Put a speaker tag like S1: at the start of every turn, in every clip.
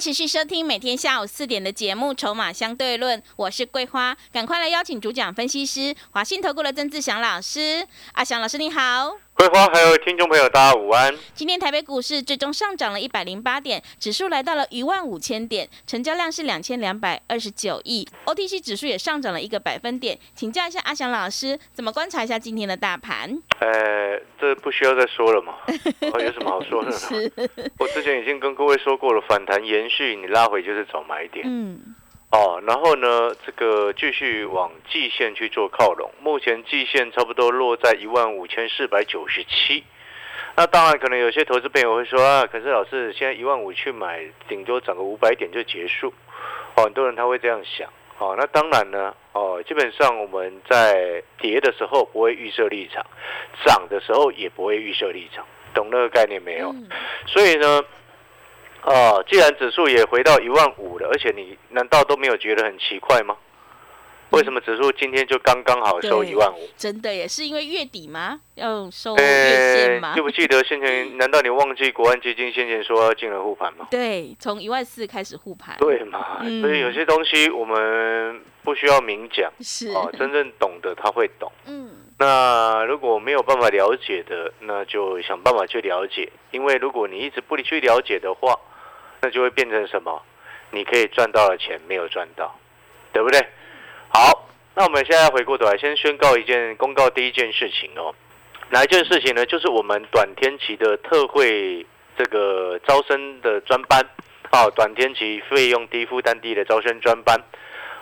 S1: 持续收听每天下午四点的节目《筹码相对论》，我是桂花，赶快来邀请主讲分析师华信投顾的曾志祥老师。阿祥老师你好。
S2: 桂花，还有听众朋友，大家午安。
S1: 今天台北股市最终上涨了一百零八点，指数来到了一万五千点，成交量是两千两百二十九亿，OTC 指数也上涨了一个百分点。请教一下阿祥老师，怎么观察一下今天的大盘？
S2: 呃，这不需要再说了嘛，有什么好说的？
S1: 是，
S2: 我之前已经跟各位说过了，反弹延续，你拉回就是找买点。
S1: 嗯，
S2: 哦，然后呢，这个继续往季线去做靠拢，目前季线差不多落在一万五千四百九十七。那当然，可能有些投资朋友会说啊，可是老师现在一万五去买，顶多涨个五百点就结束。哦，很多人他会这样想。哦，那当然呢，哦，基本上我们在跌的时候不会预设立场，涨的时候也不会预设立场，懂那个概念没有？所以呢。啊，既然指数也回到一万五了，而且你难道都没有觉得很奇怪吗？为什么指数今天就刚刚好收一万五？
S1: 真的也是因为月底吗？要收月线吗？
S2: 记不记得先前？难道你忘记国安基金先前说要进了护盘吗？
S1: 对，从一万四开始护盘。
S2: 对嘛？所以有些东西我们不需要明讲，
S1: 是
S2: 哦，真正懂的他会懂。嗯，那如果没有办法了解的，那就想办法去了解。因为如果你一直不去了解的话，那就会变成什么？你可以赚到的钱没有赚到，对不对？好，那我们现在回过头来，先宣告一件公告。第一件事情哦，哪一件事情呢？就是我们短天期的特惠这个招生的专班，哦，短天期费用低、负担低的招生专班，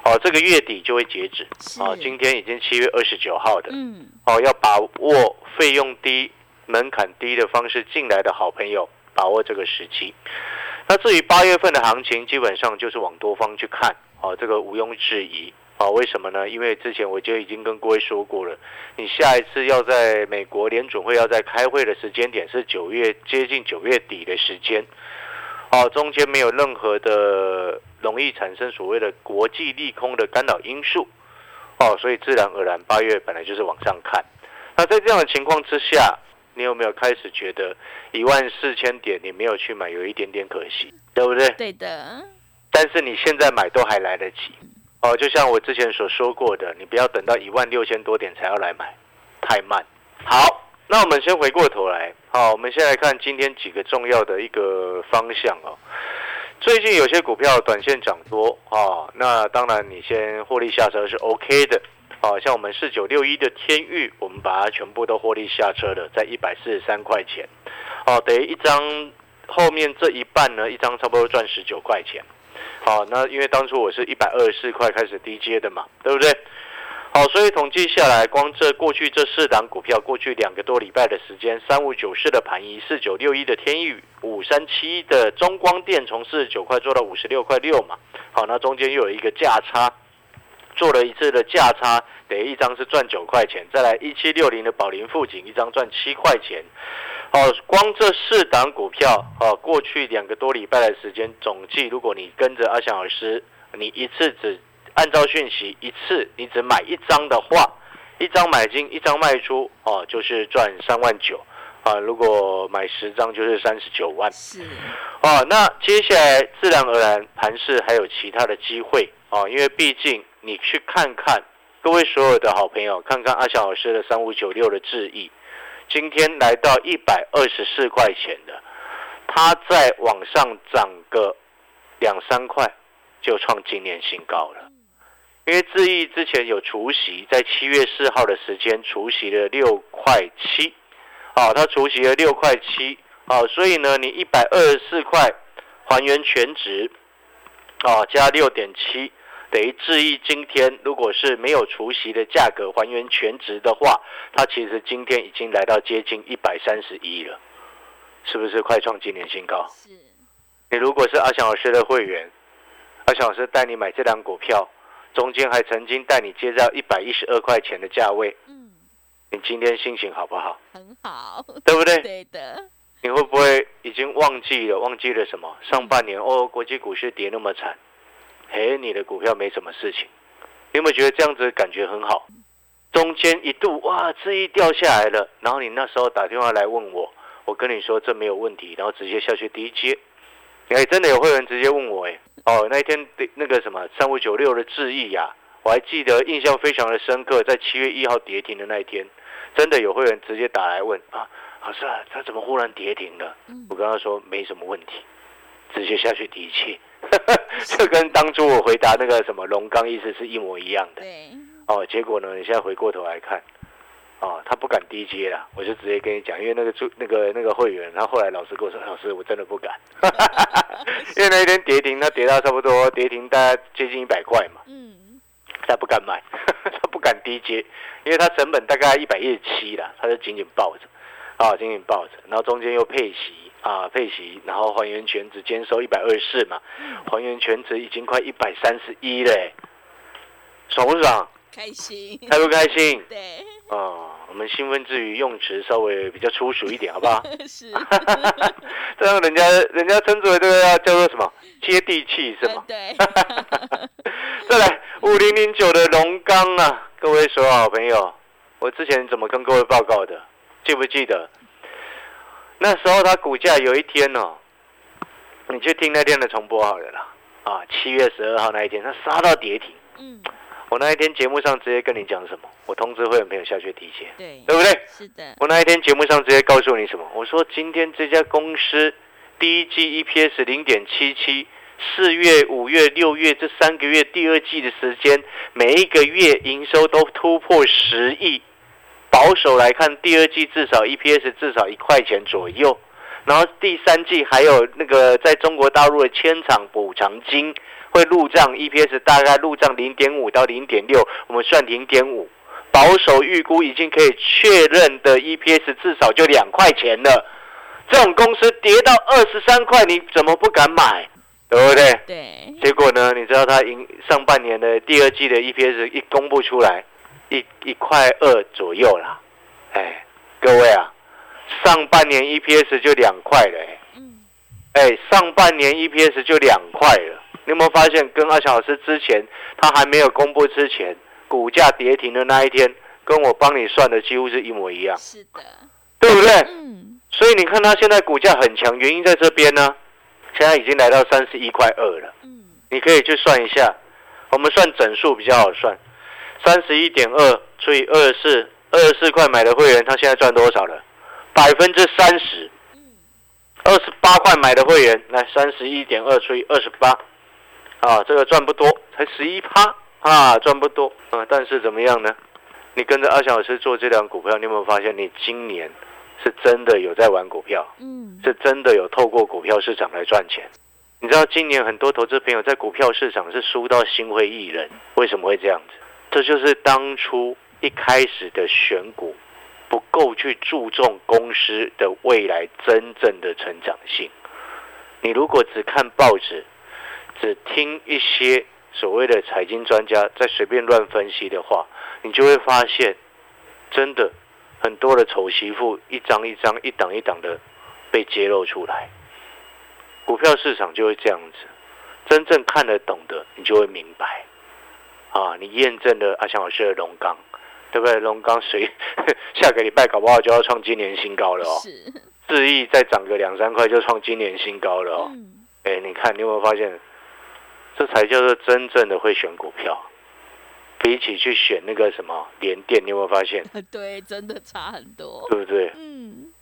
S2: 哦，这个月底就会截止。哦，今天已经七月二十九号的，嗯，哦，要把握费用低、门槛低的方式进来的好朋友，把握这个时期。那至于八月份的行情，基本上就是往多方去看，哦，这个毋庸置疑，哦，为什么呢？因为之前我就已经跟各位说过了，你下一次要在美国联准会要在开会的时间点是九月接近九月底的时间，哦，中间没有任何的容易产生所谓的国际利空的干扰因素，哦，所以自然而然八月本来就是往上看，那在这样的情况之下。你有没有开始觉得一万四千点你没有去买，有一点点可惜，对不对？
S1: 对的。
S2: 但是你现在买都还来得及哦，就像我之前所说过的，你不要等到一万六千多点才要来买，太慢。好，那我们先回过头来，好，我们先来看今天几个重要的一个方向哦。最近有些股票短线涨多啊，那当然你先获利下车是 OK 的。好像我们四九六一的天域，我们把它全部都获利下车了，在一百四十三块钱。哦，等于一张后面这一半呢，一张差不多赚十九块钱。好，那因为当初我是一百二十四块开始低接的嘛，对不对？好，所以统计下来，光这过去这四档股票，过去两个多礼拜的时间，三五九四的盘一，四九六一的天域，五三七的中光电，从四十九块做到五十六块六嘛。好，那中间又有一个价差。做了一次的价差，等于一张是赚九块钱，再来一七六零的宝林富锦一张赚七块钱。哦，光这四档股票，哦，过去两个多礼拜的时间总计，如果你跟着阿翔老师，你一次只按照讯息一次，你只买一张的话，一张买进，一张卖出，哦，就是赚三万九。啊，如果买十张就是三十九万。
S1: 是。
S2: 哦，那接下来自然而然盘市还有其他的机会。哦，因为毕竟。你去看看，各位所有的好朋友，看看阿翔老师的三五九六的智易，今天来到一百二十四块钱的，它在往上涨个两三块，就创今年新高了。因为智易之前有除息，在七月四号的时间除息了六块七，啊，它除息了六块七，啊，所以呢，你一百二十四块还原全值，啊，加六点七。等于智易今天如果是没有除息的价格还原全值的话，它其实今天已经来到接近一百三十一了，是不是快创今年新高？
S1: 是。
S2: 你如果是阿翔老师的会员，阿翔老师带你买这档股票，中间还曾经带你接到一百一十二块钱的价位，
S1: 嗯，
S2: 你今天心情好不好？
S1: 很好，
S2: 对不对？
S1: 对的，
S2: 你会不会已经忘记了？忘记了什么？上半年哦，国际股市跌那么惨，嘿，你的股票没什么事情，你有没有觉得这样子感觉很好？中间一度哇，质一掉下来了，然后你那时候打电话来问我，我跟你说这没有问题，然后直接下去低接。哎，真的有会员直接问我，哎，哦，那一天那个什么三五九六的智毅呀，我还记得印象非常的深刻，在七月一号跌停的那一天，真的有会员直接打来问啊，老师啊，他怎么忽然跌停了？我跟他说没什么问题，直接下去低接，就跟当初我回答那个什么龙刚意思是一模一样的。
S1: 对，
S2: 哦，结果呢，你现在回过头来看，哦，他不敢低接了，我就直接跟你讲，因为那个助那个那个会员，他后来老师跟我说，老师我真的不敢，因为那一天跌停，他跌到差不多跌停大概接近一百块嘛，
S1: 嗯，
S2: 他不敢买，他不敢低接，因为他成本大概一百一十七了，他就紧紧抱着，啊，紧紧抱着，然后中间又配息啊，配息，然后还原全值兼收一百二十四嘛，还原全值已经快一百三十一嘞，爽不爽？
S1: 开心，
S2: 开不开心？
S1: 对，
S2: 哦，我们兴奋之余用词稍微比较粗俗一点，好不好？
S1: 是，
S2: 这样人家人家称之为这个要叫做什么接地气是吗？
S1: 对，
S2: 再来五零零九的龙钢啊，各位所有好朋友，我之前怎么跟各位报告的？记不记得？那时候它股价有一天哦，你去听那天的重播好了啦。啊，七月十二号那一天，它杀到跌停。
S1: 嗯，
S2: 我那一天节目上直接跟你讲什么？我通知会员朋友下去提现，
S1: 对，
S2: 对不对？
S1: 是的，
S2: 我那一天节目上直接告诉你什么？我说今天这家公司第一季 EPS 零点七七，四月、五月、六月这三个月第二季的时间，每一个月营收都突破十亿。保守来看，第二季至少 EPS 至少一块钱左右，然后第三季还有那个在中国大陆的千场补偿金会入账，EPS 大概入账零点五到零点六，我们算零点五。保守预估已经可以确认的 EPS 至少就两块钱了。这种公司跌到二十三块，你怎么不敢买？对不对？
S1: 对，
S2: 结果呢？你知道它营上半年的第二季的 EPS 一公布出来，一一块二左右啦。哎，各位啊，上半年 EPS 就两块了、哎。
S1: 嗯，
S2: 哎，上半年 EPS 就两块了。你有没有发现，跟阿强老师之前他还没有公布之前，股价跌停的那一天，跟我帮你算的几乎是一模一样，
S1: 是的，
S2: 对不对？
S1: 嗯，
S2: 所以你看它现在股价很强，原因在这边呢。现在已经来到三十一块二了，
S1: 嗯，
S2: 你可以去算一下，我们算整数比较好算，三十一点二除以二十四，二十四块买的会员，他现在赚多少了？百分之三十。二十八块买的会员，来三十一点二除以二十八，啊，这个赚不多，才十一趴啊，赚不多啊。但是怎么样呢？你跟着阿翔老师做这档股票，你有没有发现你今年是真的有在玩股票，
S1: 嗯，
S2: 是真的有透过股票市场来赚钱？你知道今年很多投资朋友在股票市场是输到心灰意冷，为什么会这样子？这就是当初一开始的选股不够去注重公司的未来真正的成长性。你如果只看报纸，只听一些所谓的财经专家在随便乱分析的话，你就会发现，真的很多的丑媳妇一张一张、一档一档的被揭露出来。股票市场就会这样子，真正看得懂的，你就会明白。啊，你验证了阿翔老师的龙钢，对不对？龙钢谁 下个礼拜搞不好就要创今年新高了哦。
S1: 是，
S2: 智毅再涨个两三块就创今年新高了哦。
S1: 嗯，
S2: 哎、你看你有没有发现，这才叫做真正的会选股票，比起去选那个什么联电，你有没有发现？
S1: 对，真的差很多，
S2: 对不对？
S1: 嗯，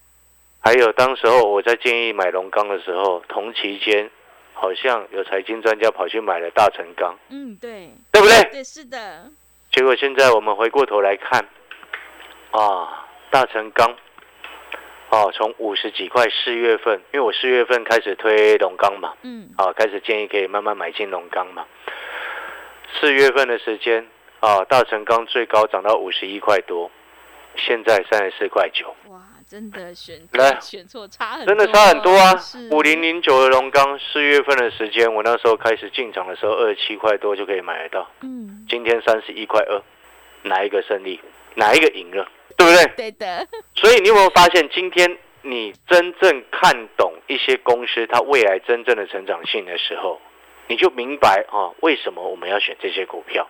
S2: 还有当时候我在建议买龙钢的时候，同期间好像有财经专家跑去买了大成钢，
S1: 嗯，对，
S2: 对不对？
S1: 对，是的，
S2: 结果现在我们回过头来看，啊，大成钢，哦、从五十几块四月份，因为我四月份开始推龙钢嘛，
S1: 嗯，
S2: 啊，开始建议可以慢慢买进龙钢嘛。四月份的时间啊，大成钢最高涨到五十一块多，现在三十四块九，
S1: 哇，真的选
S2: 来
S1: 选错差很
S2: 真的差很多啊！五零零九的龙钢，四月份的时间，我那时候开始进场的时候，二十七块多就可以买得到。
S1: 嗯，
S2: 今天三十一块二，哪一个胜利？哪一个赢了？对不对？
S1: 对的，
S2: 所以你有没有发现，今天你真正看懂一些公司它未来真正的成长性的时候，你就明白啊，为什么我们要选这些股票。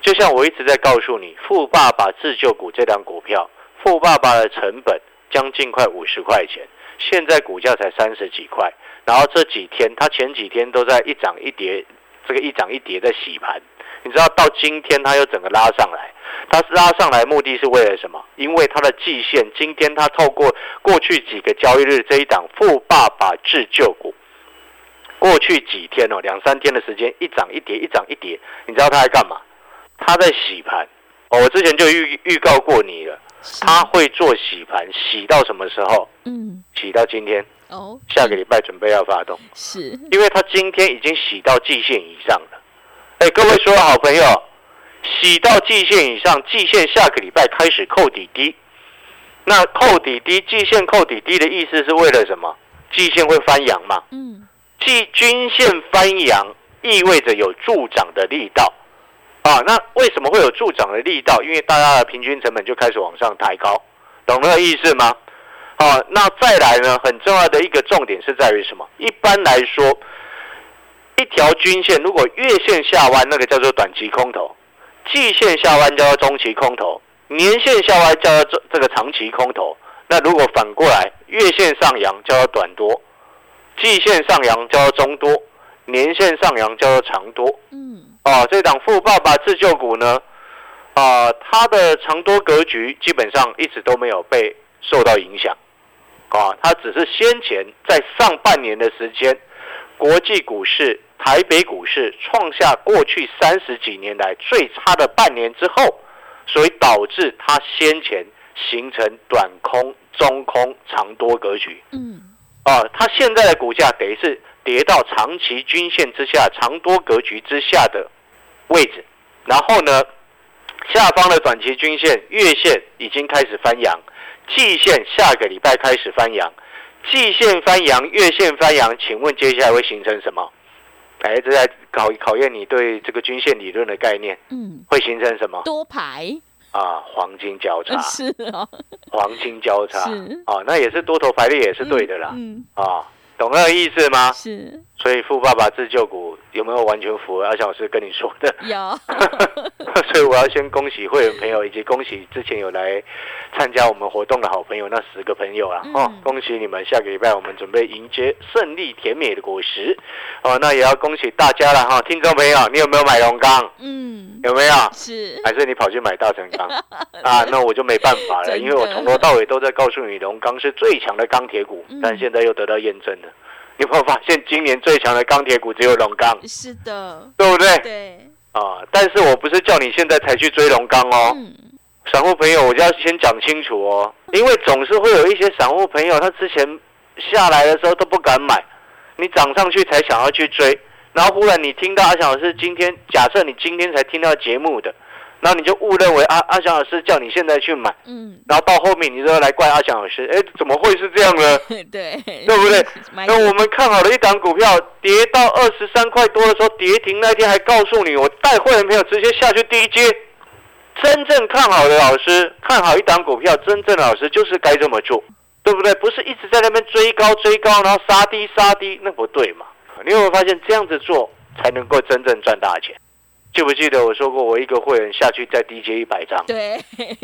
S2: 就像我一直在告诉你，富爸爸自救股这档股票，富爸爸的成本将近快五十块钱，现在股价才三十几块，然后这几天它前几天都在一涨一跌，这个一涨一跌在洗盘，你知道到今天它又整个拉上来，它拉上来目的是为了什么？因为它的季线今天它透过过去几个交易日这一档富爸爸自救股，过去几天哦两三天的时间一涨一跌一涨一跌，你知道它在干嘛？它在洗盘。哦，我之前就预预告过你了，它会做洗盘，洗到什么时候？
S1: 嗯
S2: 洗到今天，
S1: 哦，
S2: 下个礼拜准备要发动，
S1: 是
S2: 因为他今天已经洗到季线以上了。哎，各位所有好朋友，洗到季线以上，季线下个礼拜开始扣底低。那扣底低，季线扣底低的意思是为了什么？季线会翻阳嘛？
S1: 嗯
S2: 季均线翻阳意味着有助涨的力道啊。那为什么会有助涨的力道？因为大家的平均成本就开始往上抬高，懂那个意思吗？好、那再来呢，很重要的一个重点是在于什么？一般来说，一条均线如果月线下弯，那个叫做短期空头；季线下弯叫做中期空头；年线下弯叫做这这个长期空头。那如果反过来，月线上扬叫做短多，季线上扬叫做中多，年线上扬叫做长多。
S1: 嗯
S2: 啊，这档富爸爸自救股呢，啊，它的长多格局基本上一直都没有被受到影响，啊，它只是先前在上半年的时间，国际股市、台北股市创下过去三十几年来最差的半年之后，所以导致它先前形成短空、中空、长多格局。
S1: 嗯
S2: 啊，它现在的股价等于是跌到长期均线之下、长多格局之下的位置，然后呢，下方的短期均线、月线已经开始翻阳，季线下个礼拜开始翻阳，季线翻阳、月线翻阳，请问接下来会形成什么？哎，这在考考验你对这个均线理论的概念，
S1: 嗯，
S2: 会形成什么？
S1: 多排。
S2: 啊，黄金交叉，
S1: 是哦，
S2: 黄金交叉。
S1: 是，
S2: 啊，那也是多头排列也是对的啦，
S1: 嗯，
S2: 啊，懂那个意思吗？
S1: 是
S2: 所以富爸爸自救股有没有完全符合阿翔老师跟你说的？
S1: 有，
S2: 所以我要先恭喜会员朋友，以及恭喜之前有来参加我们活动的好朋友那十个朋友啊！
S1: 嗯
S2: 哦，恭喜你们！下个礼拜我们准备迎接胜利甜美的果实哦。那也要恭喜大家了哈，听众朋友，你有没有买龙钢？
S1: 嗯，
S2: 有没有？
S1: 是
S2: 还是你跑去买大成钢 啊？那我就没办法了，因为我从头到尾都在告诉你，龙钢是最强的钢铁股
S1: 嗯，
S2: 但现在又得到验证了。你有没有发现，今年最强的钢铁股只有龙钢，
S1: 是的，
S2: 对不对？
S1: 对，
S2: 啊，但是我不是叫你现在才去追龙钢哦，
S1: 嗯，
S2: 散户朋友，我就要先讲清楚哦，因为总是会有一些散户朋友，他之前下来的时候都不敢买，你涨上去才想要去追，然后忽然你听到阿翔老师今天，假设你今天才听到节目的，然后你就误认为阿阿翔老师叫你现在去买，
S1: 嗯，
S2: 然后到后面你就要来怪阿翔老师，哎，怎么会是这样呢？
S1: 对，
S2: 对不对？那我们看好的一档股票跌到二十三块多的时候，跌停那天还告诉你，我带会员朋友直接下去低接。真正看好的老师，看好一档股票，真正的老师就是该这么做，对不对？不是一直在那边追高追高，然后杀低杀低，那不对嘛？你有没有发现这样子做才能够真正赚大钱？记不记得我说过，我一个会员下去再低接一百张，
S1: 对，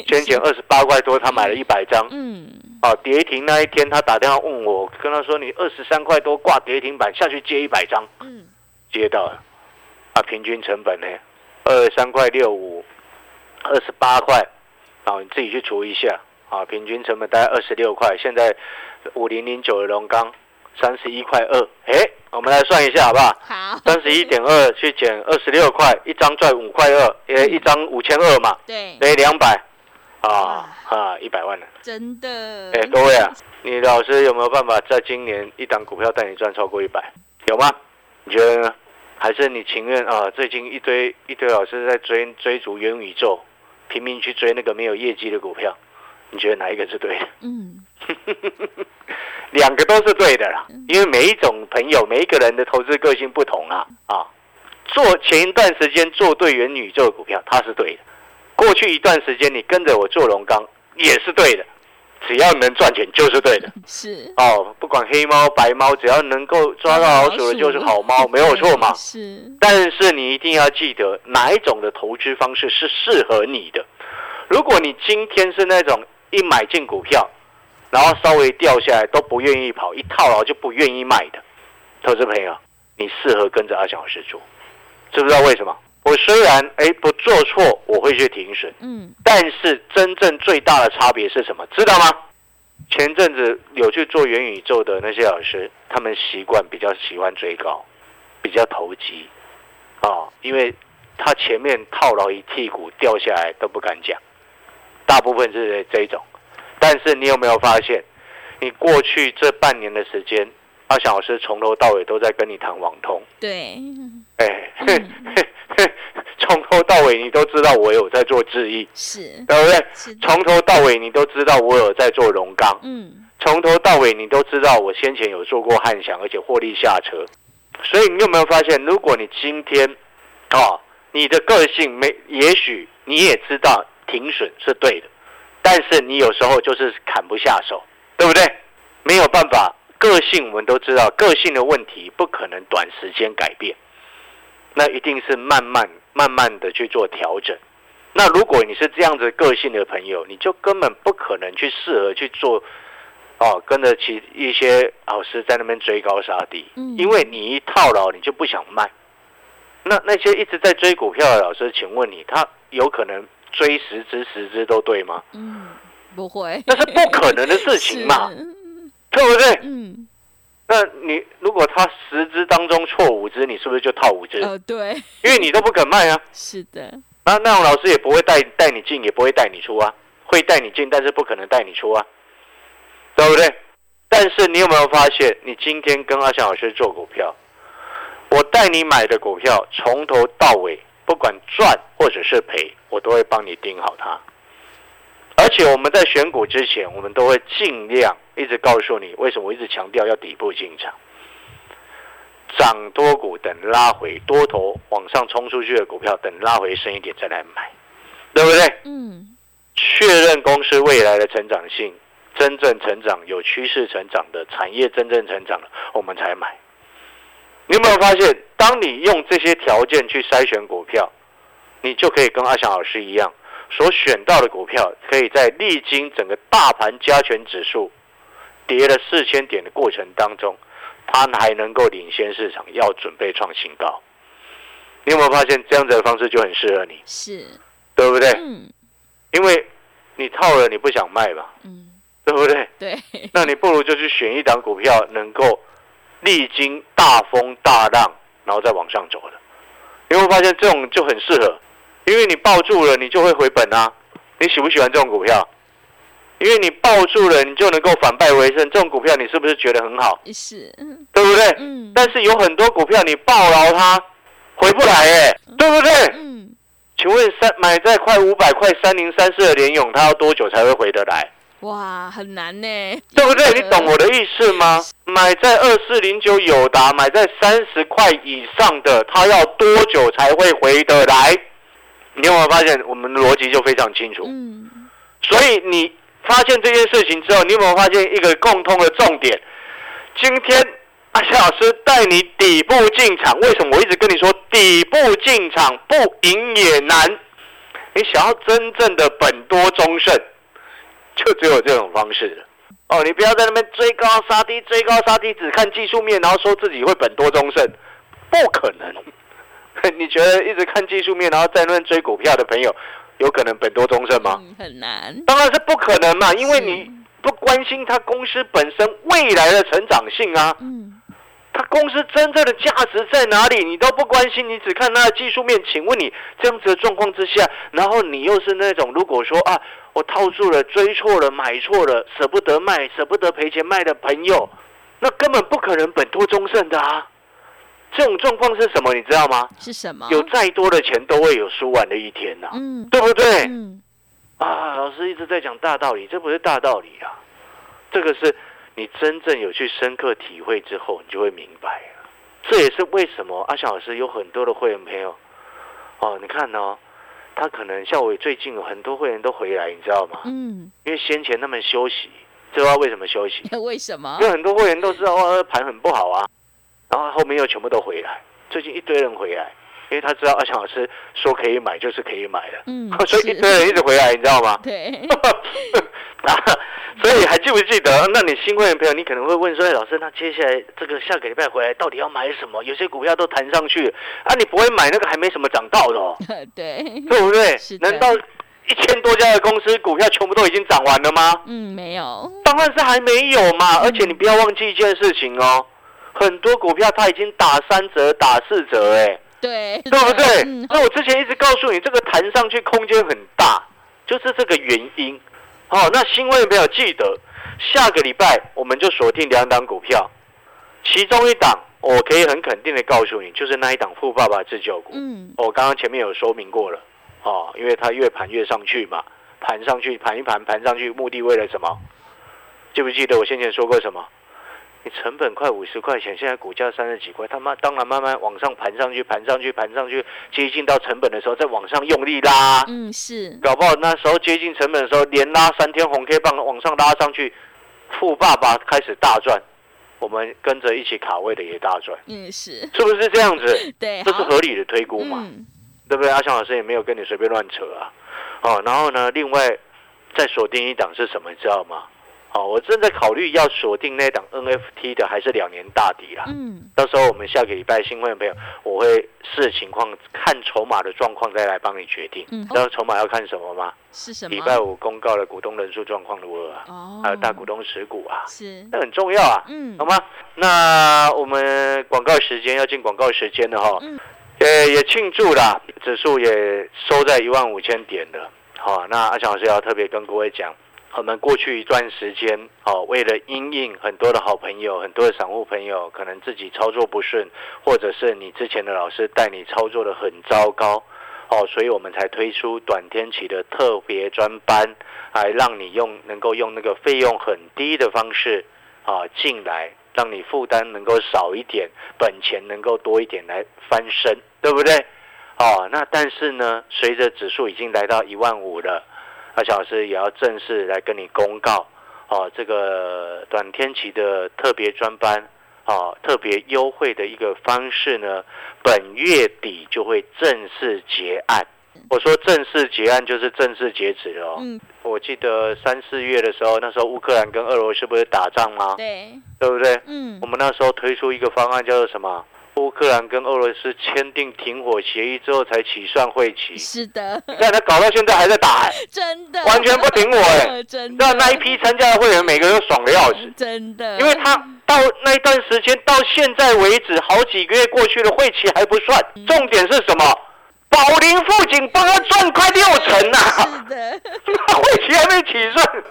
S2: 先前二十八块多，他买了一百张，
S1: 嗯，
S2: 啊，跌停那一天，他打电话问我，跟他说你二十三块多挂跌停板下去接一百张，
S1: 嗯，
S2: 接到了，啊，平均成本呢，二三块六五，二十八块，啊，你自己去除一下，啊，平均成本大概二十六块，现在五零零九的龙钢三十一块二，哎，我们来算一下好不好？
S1: 好，
S2: 三十一点二去减二十六块，一张赚五块二，也一张五千二嘛，
S1: 对，
S2: 等于两百，啊啊，一百万了。
S1: 真的，
S2: 哎、各位啊，你老师有没有办法在今年一档股票带你赚超过一百？有吗？你觉得呢？还是你情愿啊？最近一堆一堆老师在追追逐元宇宙，拼命去追那个没有业绩的股票，你觉得哪一个是对的？
S1: 嗯，
S2: 两个都是对的啦，因为每一种朋友、每一个人的投资个性不同啊啊。做前一段时间做对元宇宙的股票，它是对的；过去一段时间你跟着我做龙钢也是对的。只要能赚钱就是对的。
S1: 是
S2: 哦，不管黑猫白猫，只要能够抓到老鼠的就是好猫，没有错嘛。
S1: 是，
S2: 但是你一定要记得哪一种的投资方式是适合你的。如果你今天是那种一买进股票，然后稍微掉下来都不愿意跑，一套牢就不愿意卖的投资朋友，你适合跟着阿翔老师做，知不知道为什么？我虽然哎不做错，我会去停损，
S1: 嗯，
S2: 但是真正最大的差别是什么？知道吗？前阵子有去做元宇宙的那些老师，他们习惯比较喜欢追高，比较投机，啊，因为他前面套牢一屁股掉下来都不敢讲，大部分是这种。但是你有没有发现，你过去这半年的时间，阿翔老师从头到尾都在跟你谈网通，
S1: 对，
S2: 哎，从头到尾你都知道我有在做智易，
S1: 是，
S2: 对不对？从头到尾你都知道我有在做龙钢，
S1: 嗯，
S2: 从头到尾你都知道我先前有做过汉翔，而且获利下车。所以你有没有发现，如果你今天，哦，你的个性没，也许你也知道停损是对的，但是你有时候就是砍不下手，对不对？没有办法，个性我们都知道，个性的问题不可能短时间改变，那一定是慢慢慢慢的去做调整。那如果你是这样子个性的朋友，你就根本不可能去适合去做，哦，跟着其一些老师在那边追高杀低，
S1: 嗯
S2: 因为你一套牢，你就不想卖。那那些一直在追股票的老师，请问你，他有可能追十只十只都对吗？
S1: 嗯，不会，
S2: 那是不可能的事情嘛，对不对？
S1: 嗯，
S2: 那你如果他十只当中错五只，你是不是就套五只？
S1: 哦，对，
S2: 因为你都不肯卖啊。
S1: 是的，
S2: 那那种老师也不会带带你进，也不会带你出啊，会带你进，但是不可能带你出啊，对不对？但是你有没有发现，你今天跟阿翔老师做股票，我带你买的股票，从头到尾，不管赚或者是赔，我都会帮你盯好它。而且我们在选股之前，我们都会尽量一直告诉你，为什么我一直强调要底部进场。涨多股等拉回，多头往上冲出去的股票，等拉回深一点再来买，对不对？
S1: 嗯，
S2: 确认公司未来的成长性，真正成长、有趋势成长的产业真正成长了，我们才买。你有没有发现，当你用这些条件去筛选股票，你就可以跟阿翔老师一样，所选到的股票，可以在历经整个大盘加权指数跌了四千点的过程当中，它还能够领先市场，要准备创新高。你有没有发现这样子的方式就很适合你，
S1: 是，
S2: 对不对？
S1: 嗯
S2: 因为你套了，你不想卖嘛，
S1: 嗯，
S2: 对不对？
S1: 对，
S2: 那你不如就去选一档股票，能够历经大风大浪，然后再往上走的。你会发现这种就很适合，因为你抱住了，你就会回本啊。你喜不喜欢这种股票？因为你抱住了，你就能够反败为胜。这种股票你是不是觉得很好？
S1: 是，嗯
S2: 对不对？
S1: 嗯，
S2: 但是有很多股票你抱牢它，回不来哎，对不对？
S1: 嗯，
S2: 请问三买在快五百块三零三四的联勇，它要多久才会回得来？
S1: 哇，很难呢，
S2: 对不对？你懂我的意思吗？买在二四零九友达，买在三十块以上的，它要多久才会回得来？你有没有发现我们的逻辑就非常清楚？
S1: 嗯，
S2: 所以你发现这件事情之后，你有没有发现一个共通的重点？今天阿夏老师带你底部进场，为什么我一直跟你说底部进场不赢也难？你想要真正的本多终胜，就只有这种方式了。哦，你不要在那边追高杀低，追高杀低，只看技术面，然后说自己会本多终胜，不可能。你觉得一直看技术面，然后在那边追股票的朋友，有可能本多终胜吗？
S1: 嗯很难，
S2: 当然是不可能嘛，因为你不关心他公司本身未来的成长性啊，
S1: 嗯，
S2: 它公司真正的价值在哪里，你都不关心，你只看它的技术面。请问你这样子的状况之下，然后你又是那种如果说啊，我套住了、追错了、买错了、舍不得卖、舍不得赔钱卖的朋友，那根本不可能本托终胜的啊。这种状况是什么？你知道吗？
S1: 是什么？
S2: 有再多的钱都会有输完的一天呐、
S1: 嗯，
S2: 对不对？
S1: 嗯，
S2: 啊，老师一直在讲大道理，这不是大道理啊，这个是你真正有去深刻体会之后，你就会明白了。这也是为什么阿翔老师有很多的会员朋友，哦，你看哦，他可能像我最近有很多会员都回来，你知道吗？
S1: 嗯，
S2: 因为先前他们休息，知道为什么休息？
S1: 为什么
S2: 因？为很多会员都知道哇盘很不好啊，然后后面又全部都回来，最近一堆人回来，因为他知道阿强老师说可以买就是可以买的，
S1: 嗯
S2: 所以一堆人一直回来，你知道吗？
S1: 对，
S2: 啊，所以还记不记得？那你新会员朋友，你可能会问说，哎老师，那接下来这个下个礼拜回来到底要买什么？有些股票都弹上去啊，你不会买那个还没什么涨到的、哦，
S1: 对，
S2: 对不对？难道一千多家的公司股票全部都已经涨完了吗？
S1: 嗯，没有，
S2: 当然是还没有嘛，而且你不要忘记一件事情哦，很多股票它已经打三折、打四折，哎，
S1: 对，
S2: 对不对？
S1: 嗯，
S2: 那我之前一直告诉你，这个弹上去空间很大，就是这个原因。哦，那新会员朋友记得，下个礼拜我们就锁定两档股票，其中一档我可以很肯定的告诉你，就是那一档富爸爸自救股。
S1: 嗯，
S2: 我刚刚前面有说明过了，哦，因为它越盘越上去嘛，盘上去盘一盘盘上去，目的为了什么？记不记得我先前说过什么？你成本快五十块钱，现在股价三十几块，他妈当然慢慢往上盘上去，盘上去，盘上去，接近到成本的时候再往上用力拉，
S1: 嗯，是，
S2: 搞不好那时候接近成本的时候，连拉三天红 K 棒往上拉上去，富爸爸开始大赚，我们跟着一起卡位的也大赚，
S1: 嗯，是，
S2: 是不是这样子？
S1: 对，
S2: 这是合理的推估嘛？
S1: 嗯，
S2: 对不对？阿翔老师也没有跟你随便乱扯啊。哦，然后呢，另外再锁定一档是什么，你知道吗？哦，我正在考虑要锁定那档 NFT 的，还是两年大底啦。
S1: 嗯，
S2: 到时候我们下个礼拜新会员朋友，我会视情况看筹码的状况再来帮你决定。
S1: 嗯
S2: 知道筹码要看什么吗？
S1: 是什么？
S2: 礼拜五公告的股东人数状况如何啊？
S1: 哦，
S2: 还有大股东持股啊，
S1: 是，
S2: 那很重要啊，
S1: 嗯
S2: 好，吗？那我们广告时间要进广告时间了哈。
S1: 嗯
S2: 也也庆祝啦，指数也收在一万五千点了。好、那阿强老师要特别跟各位讲，我们过去一段时间，哦，为了因应很多的好朋友、很多的散户朋友，可能自己操作不顺，或者是你之前的老师带你操作的很糟糕，哦，所以我们才推出短天期的特别专班，来让你用能够用那个费用很低的方式啊进来，让你负担能够少一点，本钱能够多一点来翻身，对不对？哦，那但是呢，随着指数已经来到一万五了，阿小老师也要正式来跟你公告，哦，这个短天期的特别专班，哦，特别优惠的一个方式呢，本月底就会正式结案。我说正式结案就是正式截止了哦。
S1: 嗯，
S2: 我记得三四月的时候，那时候乌克兰跟俄罗斯不是打仗吗？
S1: 对，
S2: 对不对？
S1: 嗯
S2: 我，们那时候推出一个方案，叫做什么？乌克兰跟俄罗斯签订停火协议之后才起算会期，
S1: 是的，
S2: 你看他搞到现在还在打、哎
S1: 真的，
S2: 完全不停火哎。
S1: 真的，
S2: 让那一批参加的会员每个人都爽的要死，
S1: 真的，
S2: 因为他到那一段时间到现在为止，好几个月过去了，会期还不算，重点是什么？宝林富锦帮他赚快六成呐、
S1: 是的，
S2: 会期还没起算。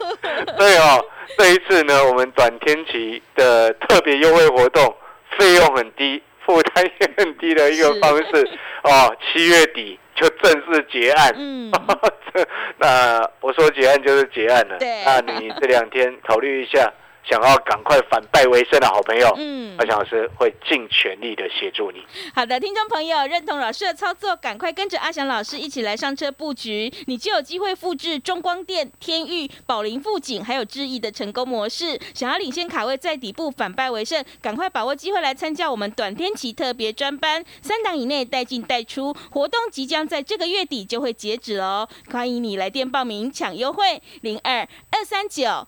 S2: 对哦，这一次呢，我们短天期的特别优惠活动，费用很低，负担也很低的一个方式哦。七月底就正式结案。
S1: 嗯，
S2: 这那我说结案就是结案了。
S1: 对
S2: 那你这两天考虑一下，想要赶快反败为胜的好朋友，
S1: 嗯
S2: 阿强老师会尽全力的协助你。
S1: 好的，听众朋友，认同老师的操作，赶快跟着阿翔老师一起来上车布局，你就有机会复制中光电、天域、宝林富锦还有智毅的成功模式。想要领先卡位在底部，反败为胜，赶快把握机会来参加我们短天期特别专班，三档以内带进带出，活动即将在这个月底就会截止哦，欢迎你来电报名抢优惠，零二二三九。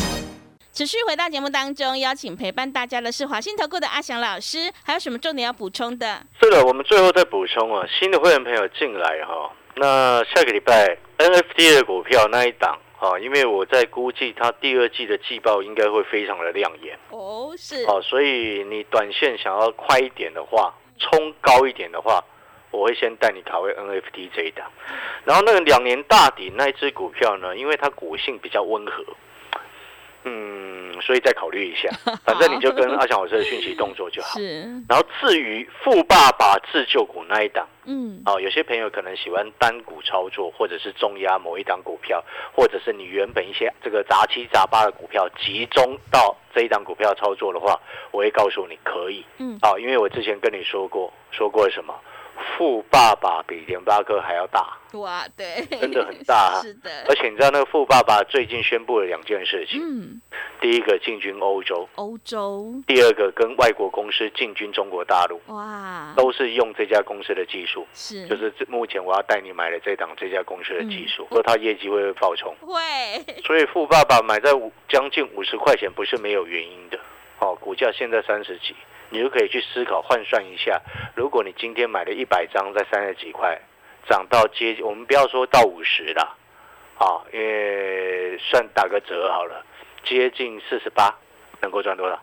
S1: 持续回到节目当中，邀请陪伴大家的是华信投顾的阿翔老师，还有什么重点要补充的？
S2: 是的，我们最后再补充啊，新的会员朋友进来哈，那下个礼拜 NFT 的股票那一档啊，因为我在估计它第二季的季报应该会非常的亮眼
S1: 哦，是
S2: 哦，所以你短线想要快一点的话，冲高一点的话，我会先带你卡位 NFT 这一档，然后那个两年大底那一只股票呢，因为它股性比较温和。嗯，所以再考虑一下，反正你就跟阿翔老师的讯息动作就好。
S1: 是，
S2: 然后至于富爸爸自救股那一档，
S1: 嗯，
S2: 哦，有些朋友可能喜欢单股操作，或者是重压某一档股票，或者是你原本一些这个杂七杂八的股票集中到这一档股票操作的话，我会告诉你可以。
S1: 嗯，
S2: 哦，因为我之前跟你说过，说过什么？富爸爸比联发科还要大，
S1: 哇，对，
S2: 真的很大
S1: 是的，
S2: 而且你知道那个富爸爸最近宣布了两件事情，
S1: 嗯，
S2: 第一个进军欧洲，
S1: 欧洲，
S2: 第二个跟外国公司进军中国大陆，
S1: 哇，
S2: 都是用这家公司的技术，
S1: 是，
S2: 就是目前我要带你买的这档这家公司的技术，说它业绩会爆冲，
S1: 会，
S2: 所以富爸爸买在五将近五十块钱不是没有原因的，哦，股价现在三十几。你就可以去思考换算一下，如果你今天买了一百张，在三十几块，涨到接近，我们不要说到五十了，啊，因为算打个折好了，接近四十八，能够赚多少？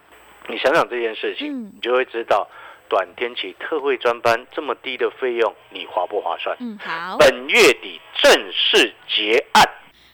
S2: 你想想这件事情，你就会知道，短天期特惠专班这么低的费用，你划不划算？
S1: 嗯，好。
S2: 本月底正式结案。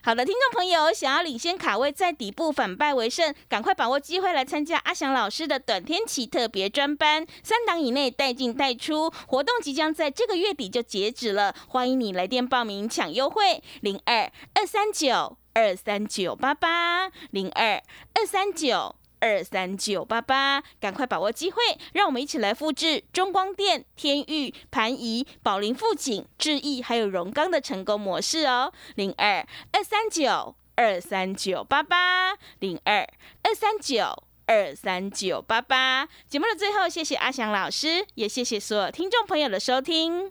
S1: 好的，听众朋友，想要领先卡位，在底部反败为胜，赶快把握机会来参加阿翔老师的短天期特别专班，三档以内带进带出，活动即将在这个月底就截止了，欢迎你来电报名抢优惠，零二二三九二三九八八零二二三九。二三九八八，赶快把握机会，让我们一起来复制中光电、天域、盘仪、宝林、富锦、智毅还有荣钢的成功模式哦。零二二三九二三九八八，零二二三九二三九八八。节目的最后，谢谢阿翔老师，也谢谢所有听众朋友的收听。